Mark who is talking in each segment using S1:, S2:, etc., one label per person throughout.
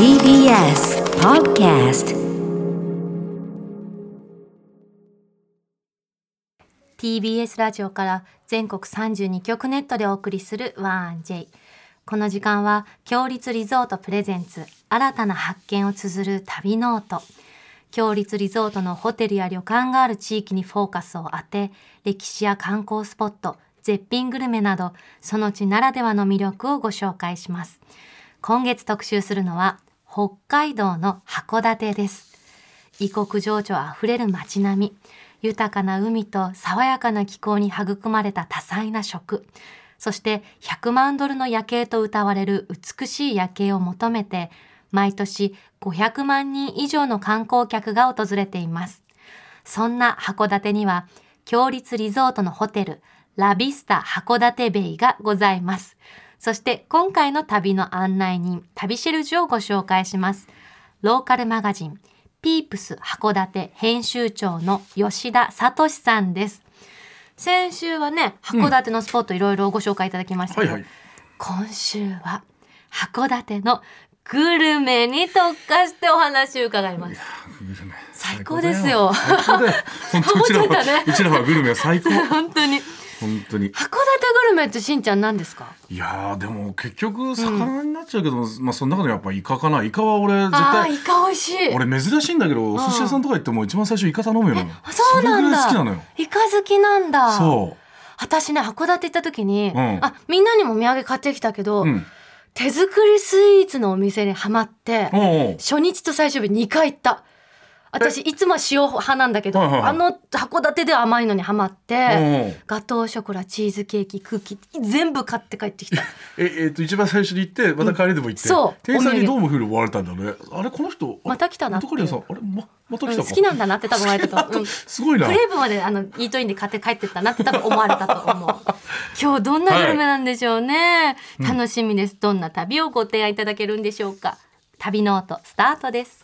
S1: TBS Podcast
S2: TBS ラジオから全国32局ネットでお送りする 1J この時間は共立リゾートプレゼンツ新たな発見を綴る旅ノート。共立リゾートのホテルや旅館がある地域にフォーカスを当て歴史や観光スポット絶品グルメなどその地ならではの魅力をご紹介します。今月特集するのは北海道の函館です。異国情緒あふれる街並み豊かな海と爽やかな気候に育まれた多彩な食そして100万ドルの夜景と謳われる美しい夜景を求めて毎年500万人以上の観光客が訪れています。そんな函館には強立リゾートのホテルラビスタ函館ベイがございます。そして今回の旅の案内人旅シェルジュをご紹介しますローカルマガジンピープス函館編集長の吉田聡さんです。先週はね、函館のスポットいろいろご紹介いただきましたけど、
S3: はいはい
S2: 今週は函館のグルメに特化してお話を伺います。最高ですよ
S3: 最高だよ。本当う ちらは、うちらはグルメは最高。
S2: 本当に。
S3: 本当に。
S2: 函館グルメってしんちゃん何ですか？
S3: いやーでも結局魚になっちゃうけど、まあその中でやっぱイカかな。イカは俺絶対
S2: イカ美味しい。
S3: 俺珍しいんだけど、お寿司屋さんとか行っても一番最初イカ頼むよね。
S2: あそうなんだ。
S3: 好きなのよ。
S2: イカ好きなんだ。
S3: そ
S2: 私ね、函館行った時に、
S3: うん
S2: あ、みんなにもお土産買ってきたけど、
S3: う。うん。
S2: 手作りスイーツのお店にハマって、初日と最終日2回行った。私いつも塩派なんだけど、
S3: はいはいはい。
S2: あの函館では甘いのにハマって、ガトーショコラチーズケーキクッキー全部買って帰ってきた。
S3: ええっと一番最初に行ってまた帰りでも行って、
S2: そう。
S3: 店員さんにどうもふうに思われたんだね。あれこの人
S2: また来たなって。
S3: あれままた来たか？
S2: うん好きなんだなって多分思われたと、う。ん、
S3: すごいな。
S2: クレープまであのイートインで買って帰ってったなって多分思われたと思う。今日どんなグルメなんでしょうね、楽しみです。どんな旅をご提案いただけるんでしょうか。旅ノートスタートです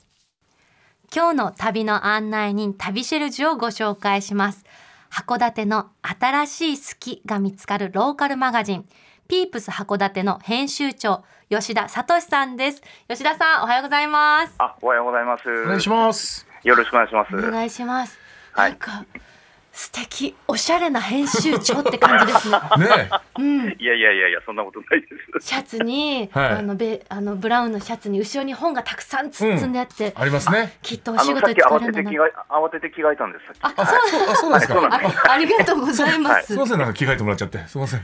S2: 今日の旅の案内人旅シェルジュをご紹介します函館の新しい好きが見つかるローカルマガジンピープス函館の編集長吉田聡さんです吉田さんおはようございます
S4: あ、おはようございます。
S3: お願いします。
S4: よろしくお願いします。
S2: お願いします。
S4: はい
S2: なんか素敵おしゃれな編集長って感じですね。
S3: ね
S2: うん。
S4: いやいやいやいや、そんなことないです。
S2: シャツに、
S3: はい
S2: あのベあのブラウンのシャツに後ろに本がたくさんつ積んであって、
S3: ありますね。
S2: きっとお仕事で使えるんだな
S4: てて着。替え、慌てて着替えたんです。
S2: あ、そう
S3: そうあそうなんですか。
S2: あありがとうございます。
S3: すみませんなんか着替えてもらっちゃってすみません。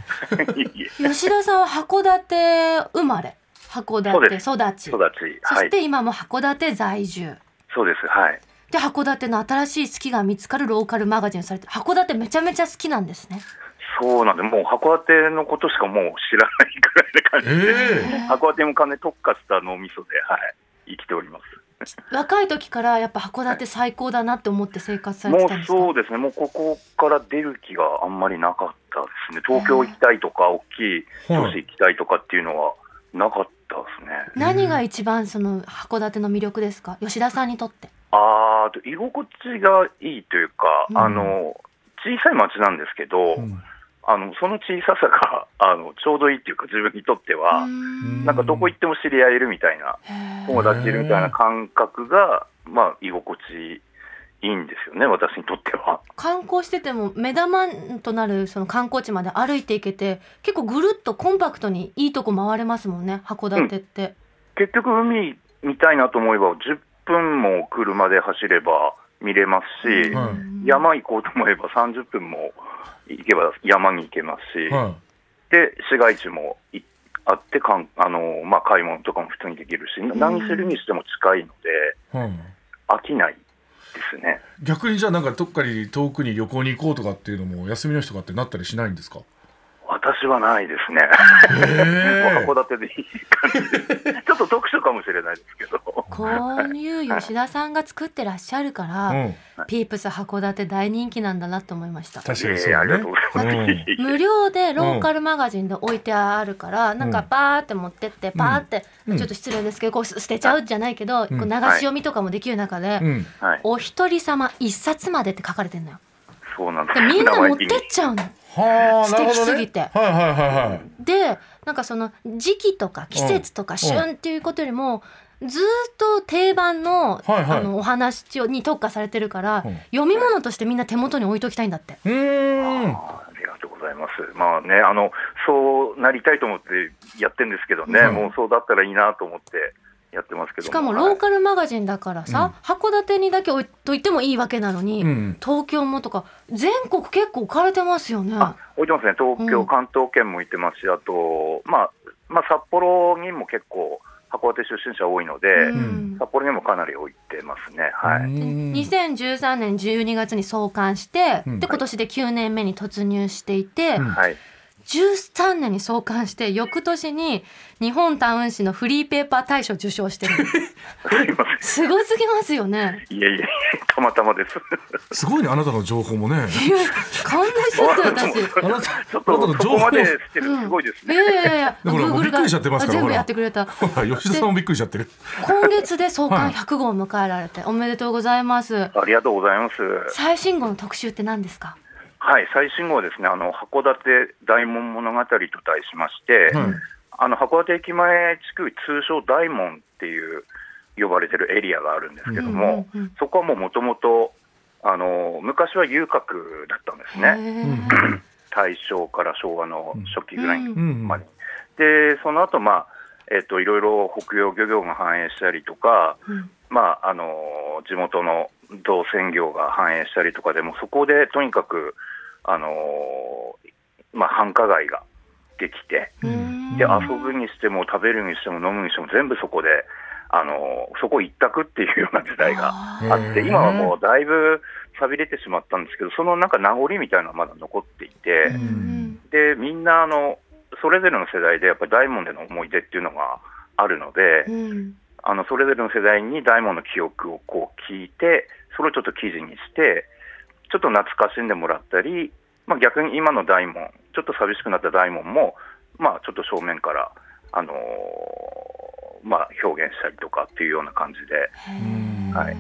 S2: 吉田さんは函館生まれ、函館育ち、
S4: 育ち、はい。
S2: そして今も函館在住。
S4: そうです。はい。
S2: で函館の新しい好きが見つかるローカルマガジンをされて函館めちゃめちゃ好きなんですね。
S4: そうなんで、もう函館のことしかもう知らないくらいな感じ。
S3: ええ
S4: 函館も金特化した脳みそで、はい。生きております。
S2: 若い時からやっぱ函館最高だなって思って生活され
S4: もう
S2: てたんですか？
S4: そうですね、もうここから出る気があんまりなかったですね。東京行きたいとか、大きい都市行きたいとかっていうのはなかったですね。
S2: 何が一番その函館の魅力ですか？吉田さんにとって
S4: あーあと居心地がいいというか、
S2: うん。
S4: あの小さい町なんですけど、
S3: うん。
S4: あのその小ささが あのちょうどいいっていうか、自分にとっては、
S3: ん。
S4: なんかどこ行っても知り合えるみたいな、友達いるみたいな感覚が、まあ、居心地いいんですよね、私にとっては。
S2: 観光してても目玉となるその観光地まで歩いていけて結構ぐるっとコンパクトにいいとこ回れますもんね函館って、
S4: 結局、海見たいなと思えば、10分も車で走れば見れますし、山行こうと思えば30分も行けば山に行けますし。
S3: は
S4: で市街地もいあってかんあの、まあ、買い物とかも普通にできるし、な何するにしても近いので、
S3: いはい。
S4: 飽きないですね。
S3: 逆にじゃあなんかどっかに遠くに旅行に行こうとかっていうのも休みの日とかってなったりしないんですか？
S4: 私はないですね。
S3: え
S4: 函館でいい感じです。ちょっと特殊かもしれないですけど。
S2: こういう吉田さんが作ってらっしゃるから、
S3: うん。
S2: ピープス函館大人気なんだなと思いました
S3: 確かにね
S4: ありがとう。ございます。
S2: 無料でローカルマガジンで置いてあるから、なんかバーって持ってってバーって、
S3: うん
S2: ちょっと失礼ですけどこう捨てちゃうじゃないけど、
S3: うん
S2: こう流し読みとかもできる中で、
S3: うん。
S4: はい、
S2: お一人様一冊までって書かれてんのよ。
S4: そうなんで。
S2: ですみんな持ってっちゃうの。
S3: はあ、
S2: 素敵すぎて。
S3: はいはいはいはい。
S2: でなんかその時期とか季節とか
S3: うん
S2: 旬っていうことよりも、ずーっと定番の,、
S3: はいはい。
S2: あのお話に特化されてるから、
S3: うん。
S2: 読み物としてみんな手元に置いときたいんだって。
S3: うーん。
S4: あありがとうございます。まあね、あの、そうなりたいと思ってやってるんですけどね、
S3: うん。
S4: もうそうだったらいいなと思ってやってますけど
S2: しかも
S4: はい。
S2: ローカルマガジンだからさ、函館にだけ置いといてもいいわけなのに、
S3: うん。
S2: 東京もとか全国結構置かれてますよね。
S4: あ置いてますね、東京、
S2: うん。
S4: 関東圏も行ってますし、あと、まあ、まあ、札幌にも結構、函館出身者多いので、
S2: うん。
S4: 札幌にもかなり置いてますね。はい。
S3: うん。
S2: 2013年12月に創刊して、
S3: うん。
S2: で今年で9年目に突入していて、
S3: うん。
S4: はい。
S2: 13年に創刊して翌年に日本タウン誌のフリーペーパー大賞受賞してる
S4: すいま
S2: すごすぎますよね。
S4: いえいえ、たまたまです。
S3: すごいねあなたの情報もね。
S2: 感動しちゃって私。
S3: あなた
S4: ちょっと
S3: の情報
S4: そこまで知ってるすごいですね。
S2: いやいやいや Google
S3: びっくりしちゃってますから
S2: 全部やってくれた。
S3: 吉田さんもびっくりしちゃってる。
S2: 今月で創刊
S3: はい。
S2: 100号を迎えられておめでとうございます。
S4: ありがとうございます。
S2: 最新号の特集って何ですか？
S4: はい、最新号はですね、あの函館大門物語と題しまして、
S3: はい。
S4: あの函館駅前地区、通称大門っていう呼ばれてるエリアがあるんですけども、
S2: うんうんうん。
S4: そこはもともと、あの昔は遊郭だったんです
S2: へ
S4: ね、
S2: ー。
S4: 大正から昭和の初期ぐらいに
S2: うん
S3: うん。
S4: まで。で、その後、まあえっといろいろ北洋漁業が繁栄したりとか、
S2: うん。
S4: まあ、あの地元の造船業が繁栄したりとかでも、そこでとにかく、あのまあ、繁華街ができて、
S2: うん。
S4: で遊ぶにしても食べるにしても飲むにしても全部そこで、あのそこ一択っていうような時代が
S2: あ
S4: って、今はもうだいぶ寂れてしまったんですけど、そのなんか名残みたいなのはまだ残っていて、でみんなあのそれぞれの世代でやっぱり大門での思い出っていうのがあるので、
S2: うん。
S4: あのそれぞれの世代に大門の記憶をこう聞いて、それをちょっと記事にして、ちょっと懐かしんでもらったり、まあ、逆に今の大門、ちょっと寂しくなった大門も、まあ、ちょっと正面から、あのーまあ、表現したりとかっていうような感じで、はい。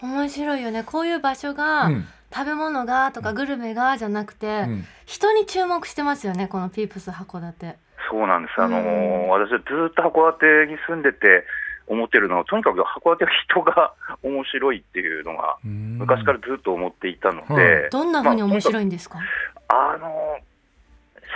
S2: 面白いよね。こういう場所が、
S3: うん。
S2: 食べ物がとかグルメがじゃなくて、
S3: うん。
S2: 人に注目してますよねこのピープス函館。
S4: そうなんです、あのー
S2: うん。
S4: 私はずっと函館に住んでて思ってるのは、とにかく函館は人が面白いっていうのが、昔からずっと思っていたので、
S3: はい。
S2: どんな風に面白いんですか、
S4: あの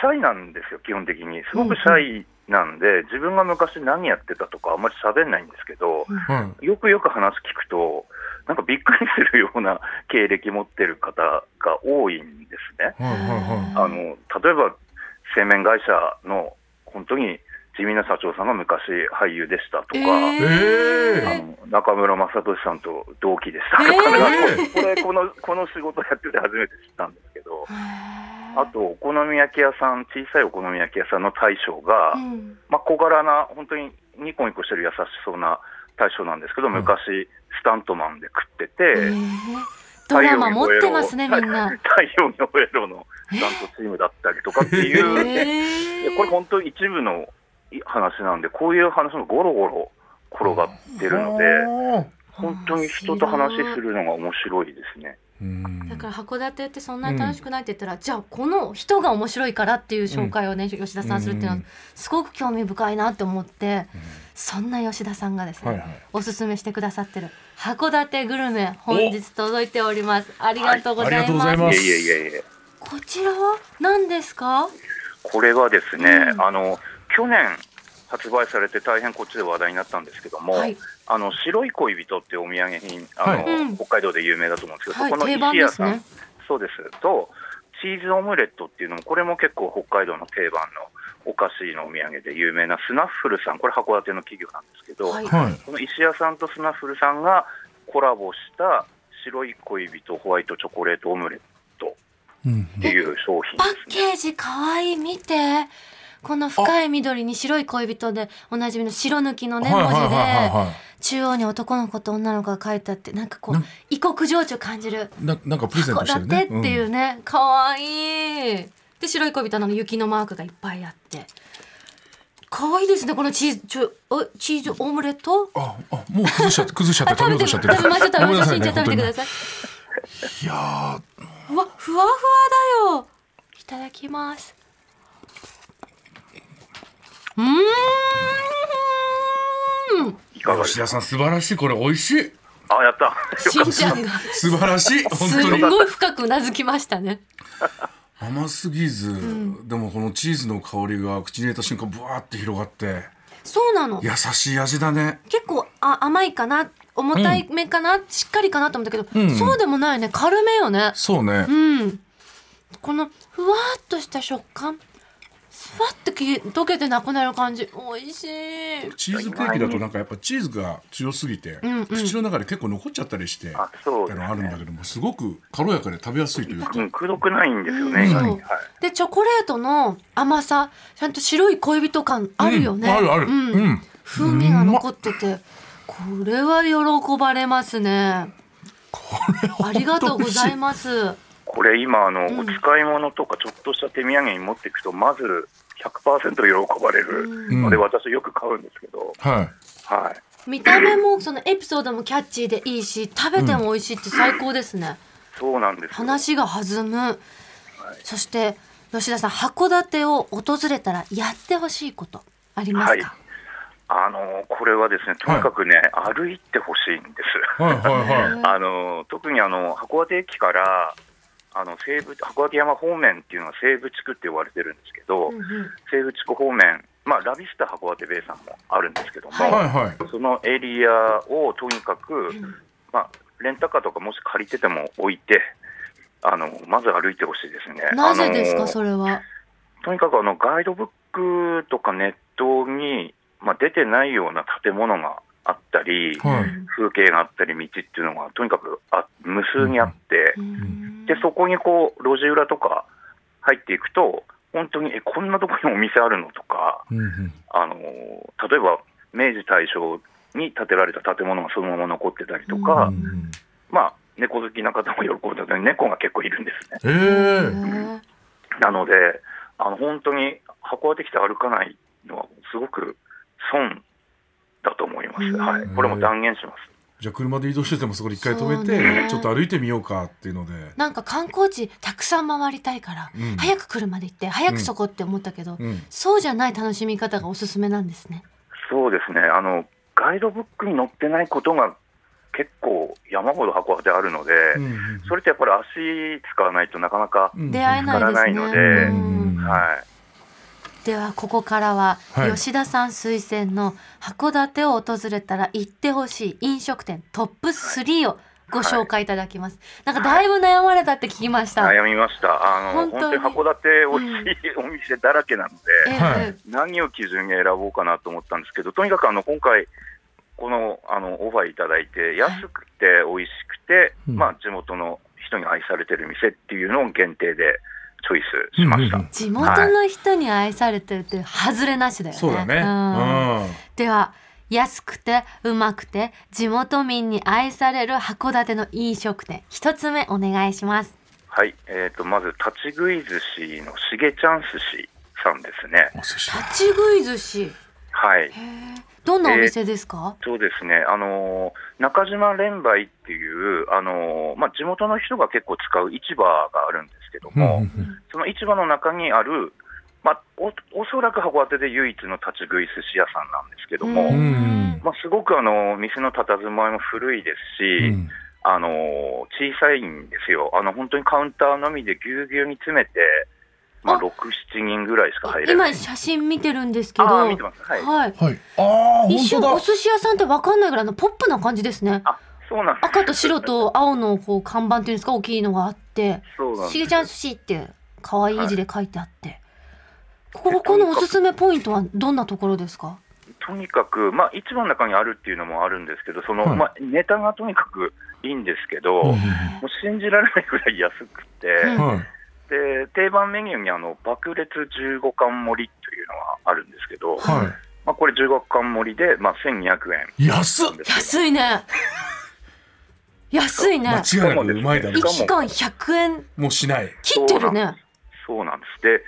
S4: シャイなんですよ、基本的に。すごくシャイなんで、自分が昔何やってたとか、あんまり喋んないんですけど、
S3: はい。
S4: よくよく話聞くと、なんかびっくりするような経歴持ってる方が多いんですね。あの例えば、製麺会社の本当に地味な社長さんが昔俳優でしたとか、
S2: え
S3: え
S4: あの中村雅俊さんと同期でした。とか、
S2: え
S4: ねこれこの、この仕事やってて初めて知ったんですけど。あと、お好み焼き屋さん、小さいお好み焼き屋さんの大将が、
S2: うん。
S4: まあ、小柄な、本当にニコニコしてる優しそうな大将なんですけど、
S3: ん。
S4: 昔、スタントマンで食ってて、
S2: えー。ドラマ持ってますねみんな。
S4: 太陽に吠えろのスタントチームだったりとかっていう、
S2: え
S4: でこれ本当一部の話なんで、こういう話もゴロゴロ転がってるので、
S3: で
S4: 本当に人と話するのが面白いですね。
S2: だから函館ってそんなに楽しくないって言ったら、じゃあこの人が面白いからっていう紹介をね、吉田さんするっていうのは
S3: うん。
S2: すごく興味深いなって思って、そんな吉田さんがですね、
S3: はいはい。
S2: おすすめしてくださってる函館グルメ本日届いております。ありがとうございます,、
S3: はい。います。
S4: いえいえいえいえ。
S2: こちらは何ですか？
S4: これはですね、
S2: うん。
S4: あの去年発売されて大変こっちで話題になったんですけども、
S2: はい。
S4: あの白い恋人っていうお土産品あの、
S3: はい。
S2: うん。
S4: 北海道で有名だと思うんですけど、
S2: はい。
S4: そこの石屋さん、
S2: ね
S4: そうです。とチーズオムレットっていうのもこれも結構北海道の定番のお菓子のお土産で有名なスナッフルさん。これ函館の企業なんですけど、
S2: はい。
S3: はい。
S4: この石屋さんとスナッフルさんがコラボした白い恋人ホワイトチョコレートオムレット
S3: うん
S4: っていう商品
S2: パッ
S4: ですね。
S2: ケージかわいい。見てこの深い緑に白い恋人でおなじみの白抜きのね文字で
S3: は
S2: 中央に男の子と女の子が書いてあってなんかこう
S3: な
S2: 異国情緒感じる。
S3: いななんかプレゼント
S2: 函
S3: してるね。
S2: 館っていうね、かわいい。で白い恋人の雪のマークがいっぱいあって。かわいいですねこのチーズちょおチーズオムレット？
S3: ああもう崩しちゃって 崩しちゃって
S2: あ
S3: 食べようとしちゃってる。
S2: 食べましょう食べましょう。しんちゃん食べてくだ
S3: い。
S2: さい
S3: いやー。
S2: うわふわふわだよ。いただきますうーん。
S4: いかが
S3: 吉田さん素晴らしい。これ美味しい。
S4: あ、やった。
S2: しんちゃんが。
S3: 素晴らしい本
S2: す
S3: 当に。
S2: ごい深くうなずきましたね。
S3: 甘すぎず、でもこのチーズの香りが口に入れた瞬間ブワーって広がって。
S2: そうなの。
S3: 優しい味だね。
S2: 結構あ甘いかな重たいめかな、しっかりかなと思ったけど、
S3: うん。
S2: そうでもないね。軽めよね。
S3: そうね。
S2: うん。このふわっとした食感、ふわってき溶けてなくなる感じ、美味しい。
S3: チーズケーキだとなんかやっぱチーズが強すぎて、
S2: んうん
S3: 口の中で結構残っちゃったりして
S4: あ、そうね。
S3: のあるんだけどもすごく軽やかで食べやすいというか、
S4: うん、くどくないんですよ
S2: うん
S4: ね。
S2: う
S4: はい。
S2: でチョコレートの甘さ、ちゃんと白い恋人感あるよね。
S3: うんあるある
S2: うん
S3: うん
S2: 風味が残ってて、これは喜ばれますね。ありがとうございます。
S4: これ今あの、
S2: うん。
S4: お使い物とかちょっとした手土産に持っていくとまず100%喜ばれる。
S3: うん。
S4: ので、私よく買うんですけど、
S3: はい。
S4: はい。
S2: 見た目もそのエピソードもキャッチーでいいし食べても美味しいって最高ですね、
S4: そうなんですよ。
S2: 話が弾む、そして吉田さん函館を訪れたらやってほしいことあります
S4: はい。
S2: か、。
S4: あのこれはですね、とにかくね、歩いてほしいんです。
S3: はいはいはい。
S4: あの特にあの函館駅からあの西部函館山方面っていうのは西部地区って呼ばれてるんですけど、
S2: うんうん。
S4: 西部地区方面、まあ、ラビスタ函館ベイさんもあるんですけども、
S2: はい。
S3: はいはい。
S4: そのエリアをとにかく、まあ、レンタカーとかもし借りてても置いて、あのまず歩いてほしいですね。
S2: なぜですかそれは？
S4: とにかくあのガイドブックとかネットに、まあ、出てないような建物があったり、
S3: はい。
S4: 風景があったり道っていうのがとにかくあ無数にあって、
S2: うん。
S4: でそこにこう路地裏とか入っていくと、本当にえこんなところにお店あるのとか、
S3: うんうん。
S4: あの例えば明治、大正に建てられた建物がそのまま残ってたりとか、
S3: うん
S4: まあ、猫好きな方も喜ぶんだけど、猫が結構いるんですね。なので、あの本当に函館来て歩かないのは、すごく損だと思います、
S2: うん。
S4: はい、これも断言します。
S3: じゃあ車で移動しててもそこで一回止めて、
S2: ね。
S3: ちょっと歩いてみようかっていうので、
S2: なんか観光地たくさん回りたいから、
S3: うん。
S2: 早く車で行って早くそこって思ったけど、
S3: うん、
S2: そうじゃない楽しみ方がおすすめなんですね。
S4: そうですね。あの、ガイドブックに載ってないことが結構山ほど函館あるので、
S3: うんうん
S4: それってやっぱり足使わないとなかなか、
S3: うん。
S2: 出会え
S4: らないので
S2: うん。
S4: はい、
S2: ではここからは
S3: はい。
S2: 吉田さん推薦の函館を訪れたら行ってほしい飲食店トップ3をご紹介いただきます。なんかだいぶ悩まれたって聞きました。
S4: 悩みました。あの
S2: 本当に。
S4: 本当に函館美味しいお店だらけなので、
S2: ええ
S3: はい
S4: 何を基準に選ぼうかなと思ったんですけど、とにかくあの今回、このあのオファーいただいて、安くて美味しくて、
S3: うん。
S4: まあ、地元の人に愛されてる店っていうのを限定でチョイスしました。
S3: うんうんうん
S2: 地元の人に愛されてるって外れなしだよね。
S3: そうだね、
S2: うん
S3: うん
S2: では安くてうまくて地元民に愛される函館の飲食店一つ目お願いします。
S4: はい、えー、とまず立ち食い寿司のしげちゃん寿司さんですね。
S2: 立ち食い寿司？へ
S4: はい
S2: え。どんなお店ですか？
S4: そうですね、あのー中島連売っていう、あのーまあ、地元の人が結構使う市場があるんですけども、その市場の中にある、まあ、おおそらく函館で唯一の立ち食い寿司屋さんなんですけども、まあ、すごくあの店の佇まいも古いですし、
S3: うん
S4: あの小さいんですよ、あの本当にカウンターのみでぎゅうぎゅうに詰めて、まあ、
S2: あ
S4: 6、7人ぐらいしか入れない。
S2: 今写真見てるんですけど。
S4: あー見てますはい
S2: はい。
S3: はいああ
S2: 一瞬
S3: 本当だ
S2: お寿司屋さんってわかんないぐらいのポップな感じですね。
S4: あそうなんです。
S2: 赤と白と青のこう看板っていうんですか？大きいのがあって。
S4: そうなんです。
S2: しげちゃん寿司って可愛い字で書いてあって、こ
S4: で
S2: ここのおすすめポイントはどんなところですか？
S4: とにかく、まあ、市場の中にあるっていうのもあるんですけど、その
S3: はい。
S4: まあ、ネタがとにかくいいんですけど、
S3: うん。
S4: もう信じられないぐらい安くて、
S2: うん
S3: はい。
S4: で定番メニューにあの爆裂15貫盛りというのがあるんですけど、
S3: は
S4: まあ、これ15貫盛りで、まあ、1200円
S3: 安
S2: いね安いね。
S3: 間違いなくうまいだろう
S2: 一貫100円。
S3: もうしない。
S2: 切ってるね。
S4: そうなんです。で、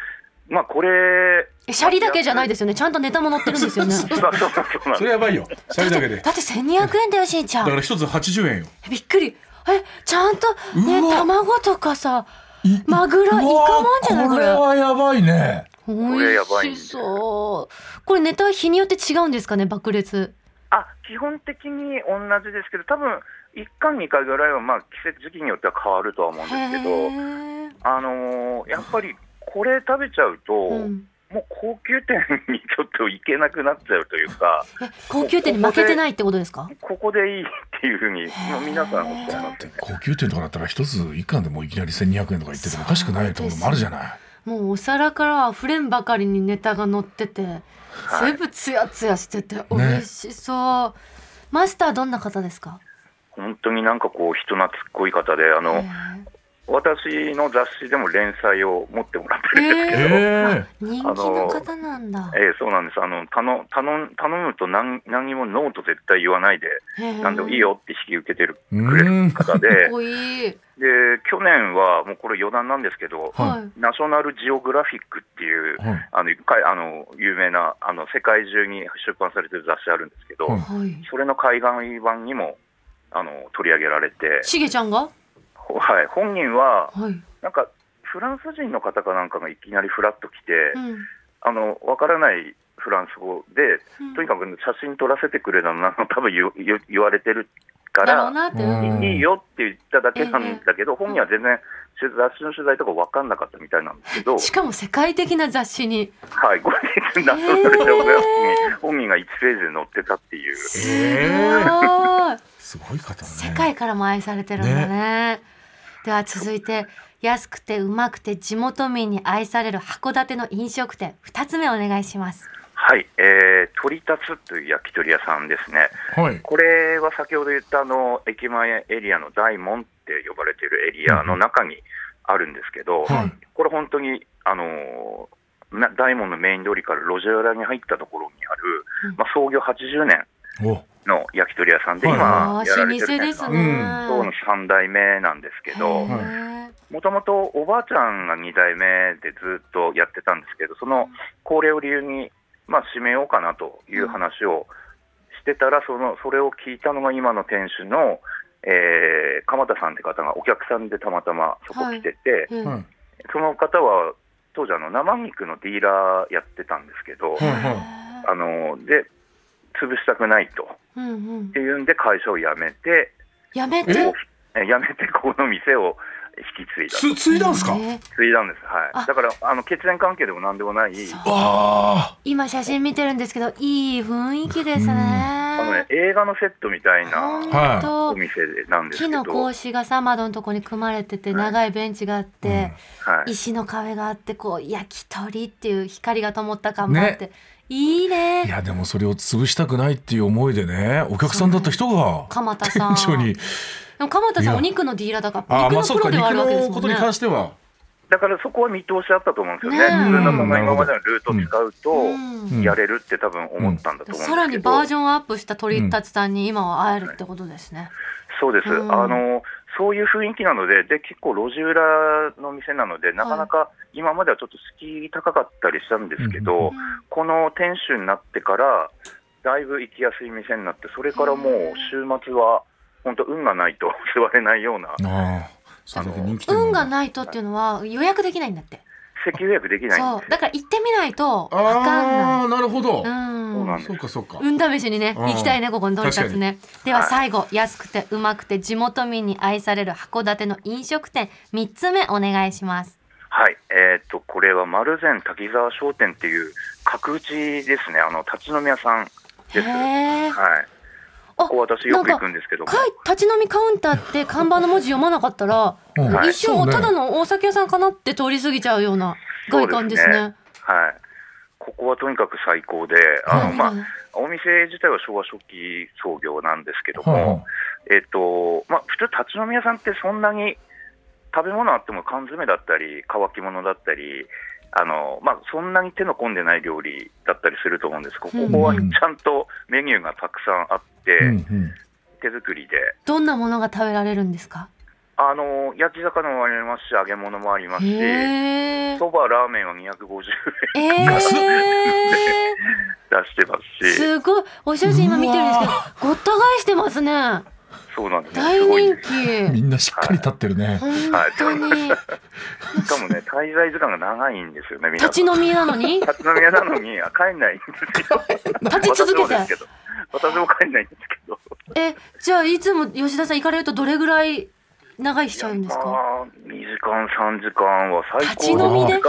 S4: まあ、これ、
S2: えシャリだけじゃないですよね。ちゃんとネタも載ってるんですよね。
S4: そうそうそう。なんです
S3: それやばいよ。シャリだけで。
S2: だって1200円だよしんちゃん。
S3: だから一つ80円よ。
S2: びっくり。えちゃんとね卵とかさ
S3: い
S2: マグロイカもんじゃない？これ。
S3: はやばいね。
S2: 美
S4: れやばいん
S2: 味しそう。これネタは日によって違うんですかね爆裂。
S4: ああ基本的に同じですけど、多分1巻、2回ぐらいは、まあ、季節、時期によっては変わるとは思うんですけど、あのーやっぱりこれ食べちゃうと、
S2: うん。
S4: もう高級店にちょっと行けなくなっちゃうというか、
S2: え 高級店に負けてないってことですか？
S4: ここでいいっていうふうに、もう皆さんおっしゃいます
S3: だって高級店とかだったら一つ一貫でもういきなり1200円とか言っててもおかしくないところもあるじゃない。
S2: もうお皿から溢れんばかりにネタが乗ってて、全部ツヤツヤしてて美味しそう、マスターどんな方ですか？
S4: 本当になんかこう、人懐っこい方で、あの、
S2: へ
S4: 私の雑誌でも連載を持ってもらってるんですけど、
S3: え。
S2: ー人気の方なんだ、
S4: えーそうなんです。あの頼頼ん頼むと何何もノーと絶対言わないで、何でもいいよって引き受けてる
S3: う
S4: くれる
S3: ん。
S4: 方で。で、去年はもうこれ余談なんですけど、
S3: はい。
S2: はい。
S4: ナショナルジオグラフィックっていう、
S3: はい。
S4: あのかいあの有名なあの世界中に出版されてる雑誌あるんですけど、
S3: はい。
S2: はい。
S4: それの海外版にもあの取り上げられて、
S2: しげちゃんが？
S4: ほはい、本人は
S2: はい、
S4: なんかフランス人の方かなんかがいきなりフラッと来て、
S2: うん。
S4: あのわからないフランス語で、
S2: うん。
S4: とにかく写真撮らせてくれたの 多分言言言われてるから、いいよって言っただけなんだけど、本人は全然取雑誌の取材とか分かんなかったみたいなんですけど、
S2: しかも世界的な雑誌に。
S4: はい、後日、ナショナルジオグラフィックに本人が1ページで載ってたっていう、
S2: す
S3: え
S2: ごい
S3: すごい方だね。
S2: 世界からも愛されてるんだねでは続いて安くてうまくて地元民に愛される函館の飲食店二つ目お願いします
S4: はい、えー、鳥立つという焼き鳥屋さんですね。
S3: はい。
S4: これは先ほど言ったあの駅前エリアの大門って呼ばれているエリアの中にあるんですけど、
S3: はい
S4: これ本当に、あの大門のメイン通りから路地裏に入ったところにある、
S2: うん
S4: まあ、創業80年
S3: お。
S4: の焼き鳥屋さんで、
S3: はい
S4: 今やら
S2: 老
S4: れてるね
S2: 舗です
S3: う
S2: ね
S4: そうの3代目なんですけど、もともとおばあちゃんが2代目でずっとやってたんですけど、その高齢を理由に、まあ、閉めようかなという話をしてたら、そのそれを聞いたのが今の店主の、えー鎌田さんって方がお客さんでたまたまそこ来てて、
S2: うん。
S3: はい。
S4: その方は当時あの、生肉のディーラーやってたんですけど、
S3: はいはい。
S4: あので潰したくないと。
S2: うんうん。
S4: っていうんで、会社を辞めて、
S2: やめて？
S3: え？
S4: え辞めてこの店を引き継いだと。
S3: つ、ついだんすか？
S2: ね
S4: 継いだんです、は
S2: あ。
S4: い、だからあの血縁関係でもなんでもない、
S2: 今写真見てるんですけどいい雰囲気ですね。
S4: あのね、映画のセットみたいな
S2: 本当。
S4: お店なんですけど、
S2: 木の格子がさ窓のとこに組まれてて
S4: はい。
S2: 長いベンチがあって、
S4: はい、
S2: 石の壁があってこう焼き鳥っていう光が灯った看板って、いい
S3: あ。
S2: ね。
S3: いやでもそれを潰したくないっていう思いでね、お客さんだった人が
S2: 鎌田さん。
S3: 店長に。
S2: でも鎌田さんお肉のディーラーだから
S3: ああ、
S2: 肉
S3: まあそうか。肉
S2: のプロではあるわけです
S3: のことに
S2: もんね
S3: 関しては。
S4: だからそこは見通しあったと思うんですよね、
S2: ねえ
S4: 自分の今までのルートを使うと、
S2: うん。
S3: うん
S4: やれるって多分思ったんだと思うんですけど、
S2: さらにバージョンアップした鳥たちさんに今は会えるってことですね、
S4: そうです、
S2: うん。
S4: あのそういう雰囲気なのでで、結構路地裏の店なので、なかなか今まではちょっと敷居高かったりしたんですけど、
S3: うん。
S2: うん
S4: この店主になってから、だいぶ行きやすい店になって、それからもう週末は、本当、運がないと座れないような、
S3: あ
S2: 運がないとっていうのは予約できないんだって
S4: 席予約できないん
S2: そう。
S4: です
S2: だから行ってみないと分かん
S3: ああ、
S2: ない。
S3: なるほど。
S2: うん。
S4: そうなんです
S3: そうかそうか。
S2: 運試しにね
S3: うん。
S2: 行きたいねここに取り立つねでは
S4: はい
S2: 最後安くてうまくて地元民に愛される函館の飲食店三つ目お願いします。
S4: はい、えー、とこれは丸善滝沢商店っていう角打ちですね、あの立ち飲み屋さんです。はい、
S2: へえ
S4: ここ私よく行くんですけど
S2: 立ち飲みカウンターって看板の文字読まなかったら、一瞬、
S3: そうね。
S2: ただのお酒屋さんかなって通り過ぎちゃうような外観ですね。
S4: はい、ここはとにかく最高で、あの
S2: はい。
S4: まあ、お店自体は昭和初期創業なんですけども、えっとまあ、普通、立ち飲み屋さんってそんなに食べ物あっても缶詰だったり、乾き物だったり、あのまあ、そんなに手の込んでない料理だったりすると思うんです。けど、ここはちゃんとメニューがたくさんあって、
S3: うんうん。
S4: 手作りで、
S2: どんなものが食べられるんですか？
S4: あの焼き魚もありますし、揚げ物もありますし。そば、ラーメンは250円。
S2: え
S3: 安っ。
S2: え。
S4: 出してますし、
S2: すごい。お写真今見てるんですけど、ごった返してますね。
S4: そうなんですね、
S2: 大人
S4: です。
S3: み
S2: 気。
S3: んなしっかり立ってるね。
S2: 本当に。
S4: しかもね、滞在時間が長いんですよね。
S2: 立ち飲みなのに？
S4: 立ち飲み屋なのにあ帰んないんですよ。
S2: 立ち続けて
S4: 私も帰んないんですけど。
S2: えじゃあいつも吉田さん行かれるとどれぐらい長居しちゃうんですか？
S4: まあ、2時間、3時間は最高
S2: 立ち飲みで？
S4: で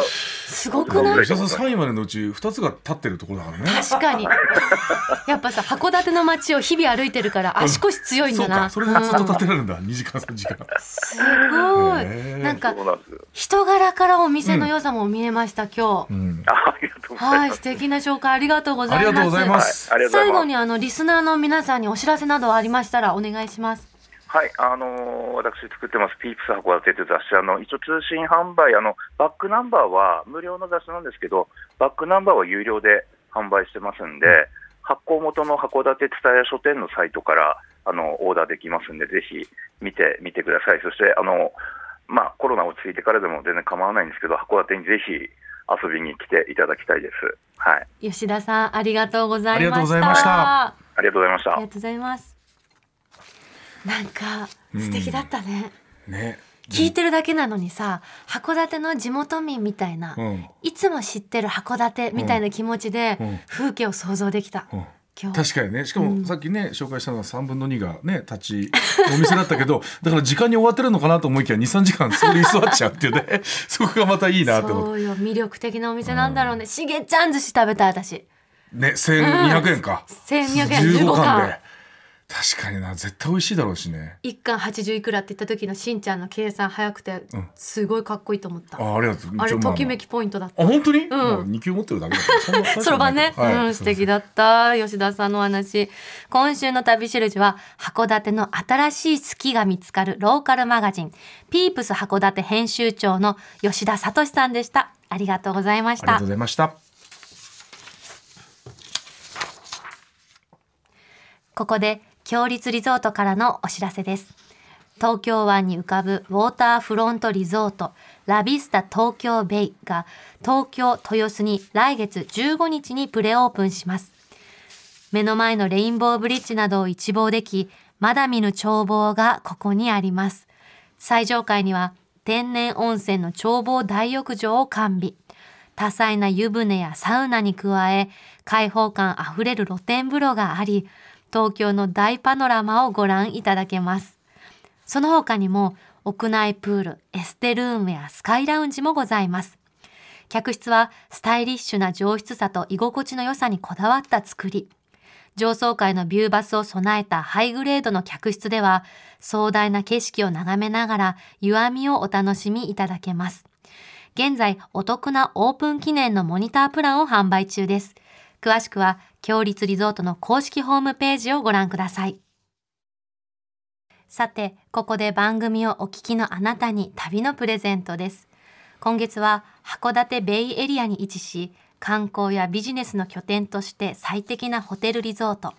S4: す
S2: ごくない？
S3: 吉田さん3位までのうち2つが立ってるところだからね。
S2: 確かに。やっぱさ函館の街を日々歩いてるから足腰強いんだな。
S3: そうかそれでずっと立って
S2: うん
S3: られるんだ。2時間3時間。
S2: すごい。
S3: へー。
S2: なんか。人柄からお店の良さも見えました今日、
S3: うん。
S4: あありがとうござい
S2: はい。素敵な紹介ありがとうございます
S4: はい、
S3: す。
S4: ありがとうございます。
S2: 最後にあのリスナーの皆さんにお知らせなどありましたらお願いします
S4: はい、あのー私作ってます、ピープス函館という雑誌、あの一応通信販売あの、バックナンバーは無料の雑誌なんですけど、バックナンバーは有料で販売してますんで、発行元の函館蔦屋書店のサイトからあのオーダーできますんで、ぜひ見てみてください。そしてあの、まあ、コロナ落ち着いてからでも全然構わないんですけど、函館にぜひ遊びに来ていただきたいです。はい、
S2: 吉田さんありがとうございました
S3: ありがとうございました
S2: あ
S4: ありがとうございました
S2: りが。とうございますなんか素敵だったね、
S3: ね。
S2: 聞いてるだけなのにさ函館の地元民みたいな、
S3: うん。
S2: いつも知ってる函館みたいな気持ちで
S3: うん。
S2: 風景を想像できた、
S3: うん。
S2: 今日。
S3: 確かにね。しか
S2: うん。
S3: もさっきね、紹介したのが3分の2がね立ちお店だったけど だから時間に終わってるのかなと思いきや23時間そこで居座っちゃうっていうね そこがまたいいなって思って。
S2: そうよ。魅力的なお店なんだろうね。しげちゃん寿司食べたい私。
S3: ね1200円か、
S2: 1200円。
S3: 15
S2: 15
S3: 貫
S2: 貫。
S3: で確かにな。絶対美味しいだろうしね。
S2: 一貫80いくらって言った時のしんちゃんの計算早くて
S3: うん。
S2: すごいかっこいいと思った、
S3: あありがとう。
S2: あれときめきポイントだった。
S3: あ本当に、
S2: ん。
S3: まあ二級持ってるだけだからそんな大した
S2: そろばんね、
S3: はい。
S2: うん、素敵だった吉田さんのお話。今週の旅しるじは函館の新しい好きが見つかるローカルマガジンピープス函館編集長の吉田聡さんでした。ありがとうございました。
S3: ありがとうございました。
S2: ここで強立リゾートからのお知らせです。東京湾に浮かぶウォーターフロントリゾートラビスタ東京ベイが東京豊洲に来月15日にプレオープンします。目の前のレインボーブリッジなどを一望でき、まだ見ぬ眺望がここにあります。最上階には天然温泉の眺望大浴場を完備。多彩な湯船やサウナに加え、開放感あふれる露天風呂があり、東京の大パノラマをご覧いただけます。その他にも、屋内プール、エステルームやスカイラウンジもございます。客室はスタイリッシュな上質さと居心地の良さにこだわった作り。上層階のビューバスを備えたハイグレードの客室では、壮大な景色を眺めながら、湯あみをお楽しみいただけます。現在、お得なオープン記念のモニタープランを販売中です。詳しくは、強立リゾートの公式ホームページをご覧ください。さて、ここで番組をお聞きのあなたに旅のプレゼントです。今月は函館ベイエリアに位置し、観光やビジネスの拠点として最適なホテルリゾート、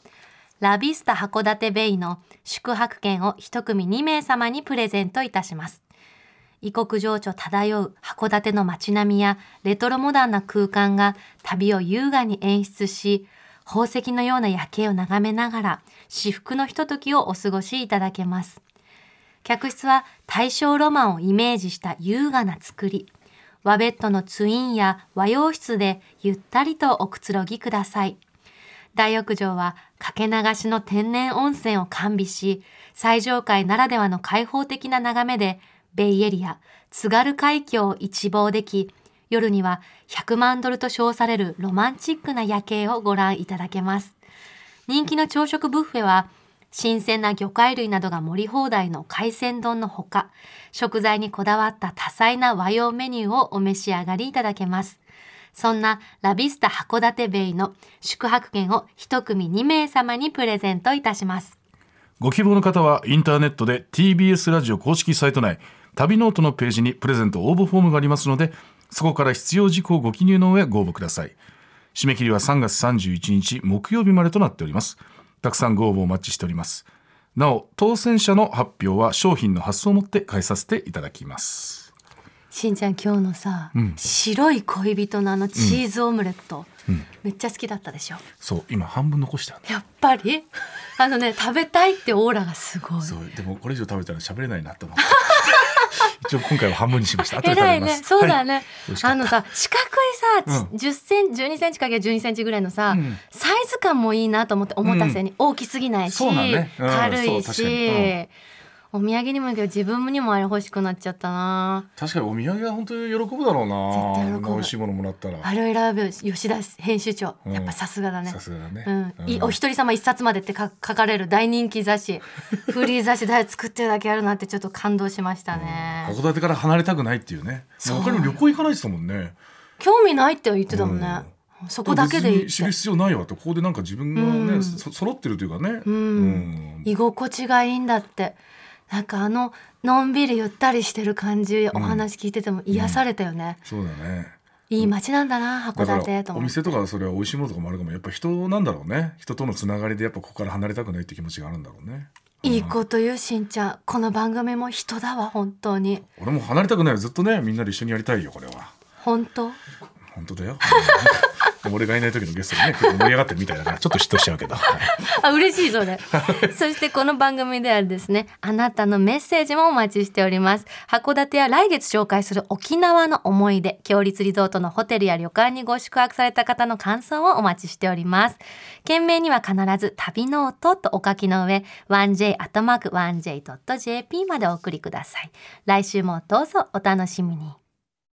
S2: ラビスタ函館ベイの宿泊券を一組2名様にプレゼントいたします。異国情緒漂う函館の街並みやレトロモダンな空間が旅を優雅に演出し、宝石のような夜景を眺めながら至福のひとときをお過ごしいただけます。客室は大正ロマンをイメージした優雅な作り。和ベッドのツインや和洋室でゆったりとおくつろぎください。大浴場はかけ流しの天然温泉を完備し、最上階ならではの開放的な眺めで、ベイエリア、津軽海峡を一望でき、夜には100万ドルと称されるロマンチックな夜景をご覧いただけます。人気の朝食ブッフェは、新鮮な魚介類などが盛り放題の海鮮丼のほか、食材にこだわった多彩な和洋メニューをお召し上がりいただけます。そんなラビスタ函館ベイの宿泊券を一組2名様にプレゼントいたします。
S3: ご希望の方はインターネットで TBS ラジオ公式サイト内旅ノートのページにプレゼント応募フォームがありますのでそこから必要事項をご記入の上ご応募ください。締め切りは3月31日木曜日までとなっております。たくさんご応募お待ちしております。なお当選者の発表は賞品の発送をもって代えさせていただきます。
S2: しんちゃん今日のさ、
S3: うん。
S2: 白い恋人のあのチーズオムレット、めっちゃ好きだったでしょ？
S3: そう今半分残したよね
S2: やっぱり？あのね食べたいってオーラがすごい。
S3: そうでもこれ以上食べたら喋れないなと思って ちょ今回は半分にしました。後で食
S2: ね
S3: べます。はい。
S2: そうだね、あのさ四角いさ、
S3: うん。
S2: 10センチ12センチかける12センチぐらいのさ、
S3: うん。
S2: サイズ感もいいなと思って重たせに、大きすぎないし、軽いし、お土産にもいいけど自分にもあれ欲しくなっちゃったな。
S3: 確かにお土産は本当に喜ぶだろうな。
S2: 絶対喜ぶ。
S3: 美味しいものもらったら。
S2: あれを選ぶ吉田編集長、
S3: うん。
S2: やっぱさすがだね。
S3: さすがだね。
S2: うん、いお一人様一冊までってか書かれる大人気雑誌。フリー雑誌で作ってるだけあるなってちょっと感動しましたね、
S3: 函館から離れたくないっていうね。他にも旅行行かないって言ってたもんね。
S2: 興味ないって言ってたもんね、そこだけでいい
S3: 知る必要ないわってここでなんか自分がね、
S2: うん。
S3: そ揃ってるというかね。
S2: うん。
S3: うん。
S2: 居心地がいいんだってなんかあののんびりゆったりしてる感じ、お話聞いてても癒されたよね、
S3: そうだね。
S2: いい街なんだな函館と思って。
S3: 店とかそれは美味しいものとかもあるかもやっぱ人なんだろうね。人とのつながりでやっぱここから離れたくないって気持ちがあるんだろうね。
S2: いいこと言うしんちゃん。この番組も人だわ本当に。
S3: 俺も離れたくないよ。ずっとねみんなで一緒にやりたいよこれは。
S2: 本当？
S3: 本当だよ俺がいない時のゲストにね盛り上がってるみたいだからちょっと嫉妬しちゃうけど、はい。
S2: あ嬉しいそれ。そしてこの番組ではですねあなたのメッセージもお待ちしております。函館や来月紹介する沖縄の思い出強立リゾートのホテルや旅館にご宿泊された方の感想をお待ちしております。件名には必ず旅ノートとお書きの上 1j.1j.jp までお送りください。来週もどうぞお楽しみに